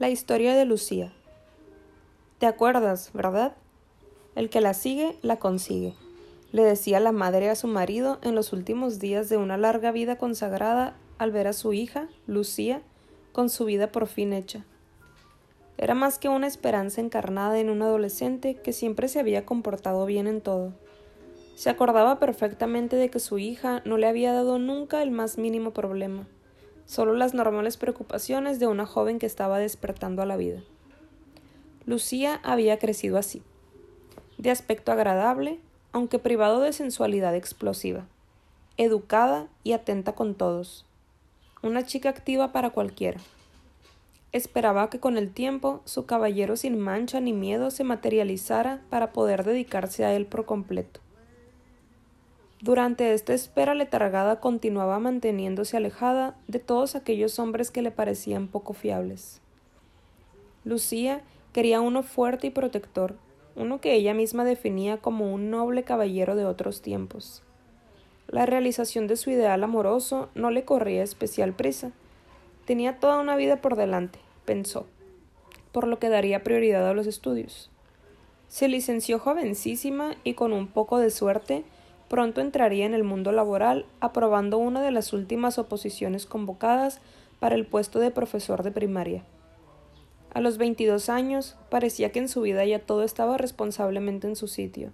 La historia de Lucía. ¿Te acuerdas, verdad? El que la sigue, la consigue, le decía la madre a su marido en los últimos días de una larga vida consagrada al ver a su hija, Lucía, con su vida por fin hecha. Era más que una esperanza encarnada en un adolescente que siempre se había comportado bien en todo. Se acordaba perfectamente de que su hija no le había dado nunca el más mínimo problema solo las normales preocupaciones de una joven que estaba despertando a la vida. Lucía había crecido así, de aspecto agradable, aunque privado de sensualidad explosiva, educada y atenta con todos, una chica activa para cualquiera. Esperaba que con el tiempo su caballero sin mancha ni miedo se materializara para poder dedicarse a él por completo. Durante esta espera letargada continuaba manteniéndose alejada de todos aquellos hombres que le parecían poco fiables. Lucía quería uno fuerte y protector, uno que ella misma definía como un noble caballero de otros tiempos. La realización de su ideal amoroso no le corría especial prisa. Tenía toda una vida por delante, pensó, por lo que daría prioridad a los estudios. Se licenció jovencísima y con un poco de suerte pronto entraría en el mundo laboral, aprobando una de las últimas oposiciones convocadas para el puesto de profesor de primaria. A los 22 años parecía que en su vida ya todo estaba responsablemente en su sitio.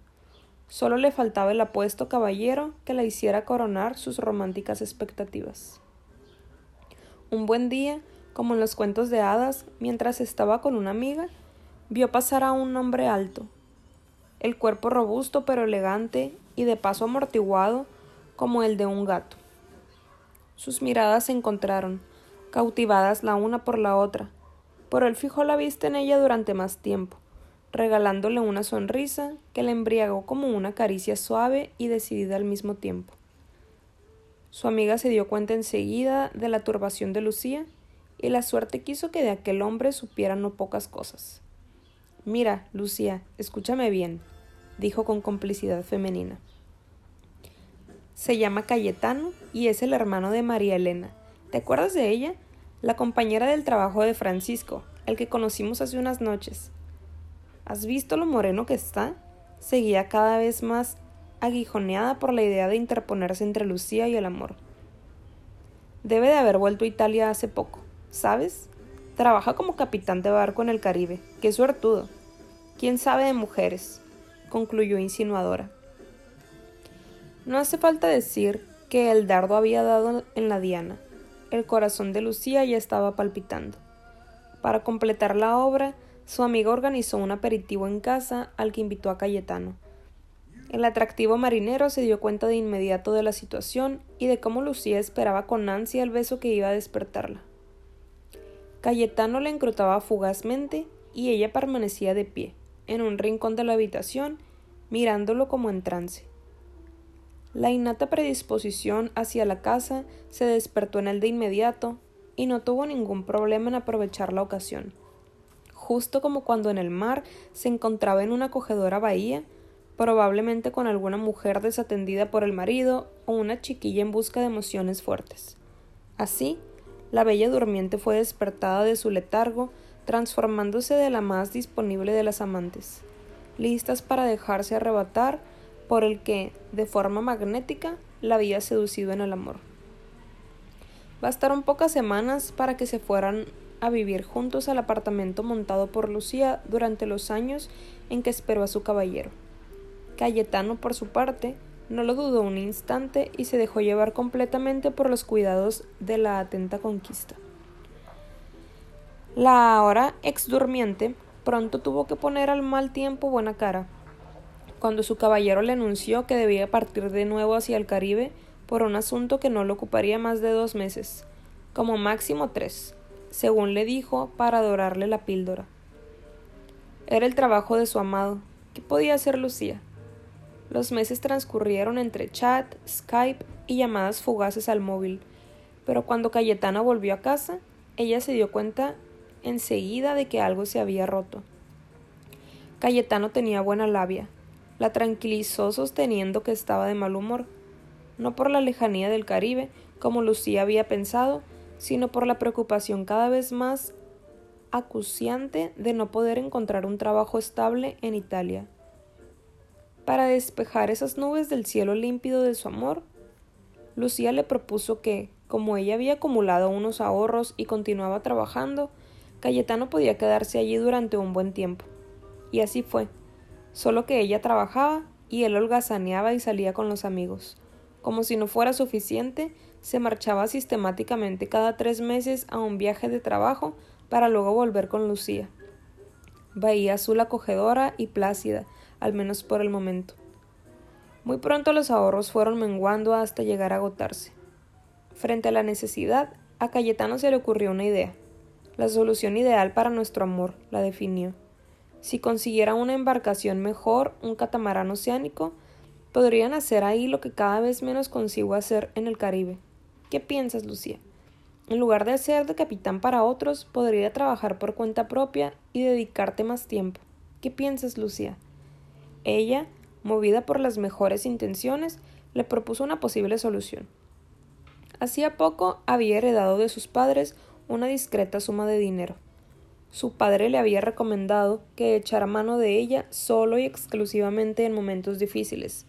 Solo le faltaba el apuesto caballero que la hiciera coronar sus románticas expectativas. Un buen día, como en los cuentos de hadas, mientras estaba con una amiga, vio pasar a un hombre alto, el cuerpo robusto pero elegante y de paso amortiguado como el de un gato. Sus miradas se encontraron, cautivadas la una por la otra, pero él fijó la vista en ella durante más tiempo, regalándole una sonrisa que le embriagó como una caricia suave y decidida al mismo tiempo. Su amiga se dio cuenta enseguida de la turbación de Lucía y la suerte quiso que de aquel hombre supiera no pocas cosas. Mira, Lucía, escúchame bien, dijo con complicidad femenina. Se llama Cayetano y es el hermano de María Elena. ¿Te acuerdas de ella? La compañera del trabajo de Francisco, el que conocimos hace unas noches. ¿Has visto lo moreno que está? Seguía cada vez más aguijoneada por la idea de interponerse entre Lucía y el amor. Debe de haber vuelto a Italia hace poco, ¿sabes? Trabaja como capitán de barco en el Caribe. Qué suertudo. ¿Quién sabe de mujeres? Concluyó insinuadora. No hace falta decir que el dardo había dado en la diana. El corazón de Lucía ya estaba palpitando. Para completar la obra, su amiga organizó un aperitivo en casa al que invitó a Cayetano. El atractivo marinero se dio cuenta de inmediato de la situación y de cómo Lucía esperaba con ansia el beso que iba a despertarla. Cayetano la encrutaba fugazmente y ella permanecía de pie, en un rincón de la habitación, mirándolo como en trance. La innata predisposición hacia la casa se despertó en él de inmediato y no tuvo ningún problema en aprovechar la ocasión. Justo como cuando en el mar se encontraba en una acogedora bahía, probablemente con alguna mujer desatendida por el marido o una chiquilla en busca de emociones fuertes. Así, la bella durmiente fue despertada de su letargo transformándose de la más disponible de las amantes, listas para dejarse arrebatar por el que, de forma magnética, la había seducido en el amor. Bastaron pocas semanas para que se fueran a vivir juntos al apartamento montado por Lucía durante los años en que esperó a su caballero. Cayetano, por su parte, no lo dudó un instante y se dejó llevar completamente por los cuidados de la atenta conquista. La ahora ex durmiente pronto tuvo que poner al mal tiempo buena cara. Cuando su caballero le anunció que debía partir de nuevo hacia el Caribe por un asunto que no le ocuparía más de dos meses, como máximo tres, según le dijo, para adorarle la píldora. Era el trabajo de su amado. ¿Qué podía hacer Lucía? Los meses transcurrieron entre chat, Skype y llamadas fugaces al móvil, pero cuando Cayetana volvió a casa, ella se dio cuenta enseguida de que algo se había roto. Cayetano tenía buena labia. La tranquilizó sosteniendo que estaba de mal humor, no por la lejanía del Caribe, como Lucía había pensado, sino por la preocupación cada vez más acuciante de no poder encontrar un trabajo estable en Italia. Para despejar esas nubes del cielo límpido de su amor, Lucía le propuso que, como ella había acumulado unos ahorros y continuaba trabajando, Cayetano podía quedarse allí durante un buen tiempo. Y así fue, solo que ella trabajaba y él holgazaneaba y salía con los amigos. Como si no fuera suficiente, se marchaba sistemáticamente cada tres meses a un viaje de trabajo para luego volver con Lucía. Bahía azul acogedora y plácida, al menos por el momento. Muy pronto los ahorros fueron menguando hasta llegar a agotarse. Frente a la necesidad, a Cayetano se le ocurrió una idea. La solución ideal para nuestro amor, la definió. Si consiguiera una embarcación mejor, un catamarán oceánico, podrían hacer ahí lo que cada vez menos consigo hacer en el Caribe. ¿Qué piensas, Lucía? En lugar de ser de capitán para otros, podría trabajar por cuenta propia y dedicarte más tiempo. ¿Qué piensas, Lucía? Ella, movida por las mejores intenciones, le propuso una posible solución. Hacía poco había heredado de sus padres una discreta suma de dinero. Su padre le había recomendado que echara mano de ella solo y exclusivamente en momentos difíciles,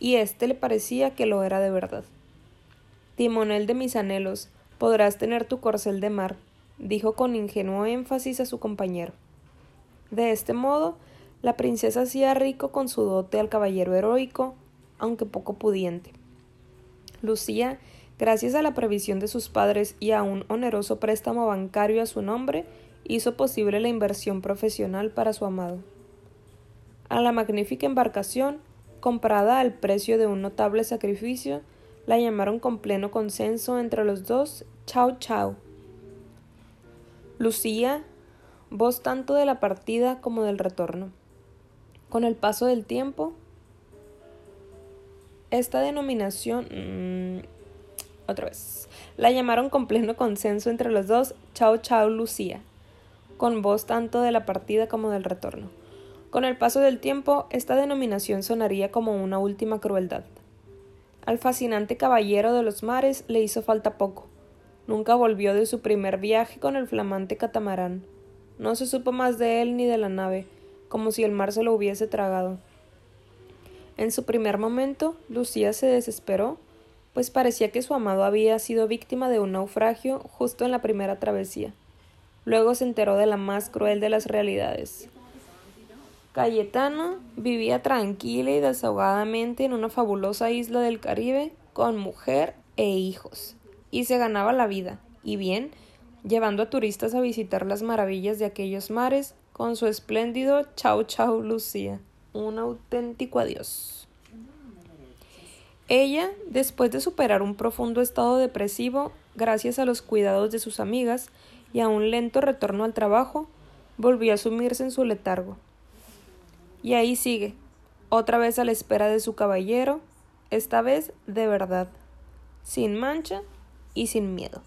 y éste le parecía que lo era de verdad. Timonel de mis anhelos, podrás tener tu corcel de mar, dijo con ingenuo énfasis a su compañero. De este modo, la princesa hacía rico con su dote al caballero heroico, aunque poco pudiente. Lucía, gracias a la previsión de sus padres y a un oneroso préstamo bancario a su nombre, hizo posible la inversión profesional para su amado. A la magnífica embarcación, comprada al precio de un notable sacrificio, la llamaron con pleno consenso entre los dos Chao Chao. Lucía, voz tanto de la partida como del retorno. Con el paso del tiempo, esta denominación... Mm, otra vez. La llamaron con pleno consenso entre los dos Chao Chao Lucía, con voz tanto de la partida como del retorno. Con el paso del tiempo, esta denominación sonaría como una última crueldad. Al fascinante caballero de los mares le hizo falta poco. Nunca volvió de su primer viaje con el flamante catamarán. No se supo más de él ni de la nave, como si el mar se lo hubiese tragado. En su primer momento, Lucía se desesperó, pues parecía que su amado había sido víctima de un naufragio justo en la primera travesía. Luego se enteró de la más cruel de las realidades. Cayetano vivía tranquila y desahogadamente en una fabulosa isla del Caribe con mujer e hijos, y se ganaba la vida, y bien, llevando a turistas a visitar las maravillas de aquellos mares con su espléndido Chau Chau Lucía, un auténtico adiós. Ella, después de superar un profundo estado depresivo, gracias a los cuidados de sus amigas y a un lento retorno al trabajo, volvió a sumirse en su letargo. Y ahí sigue, otra vez a la espera de su caballero, esta vez de verdad, sin mancha y sin miedo.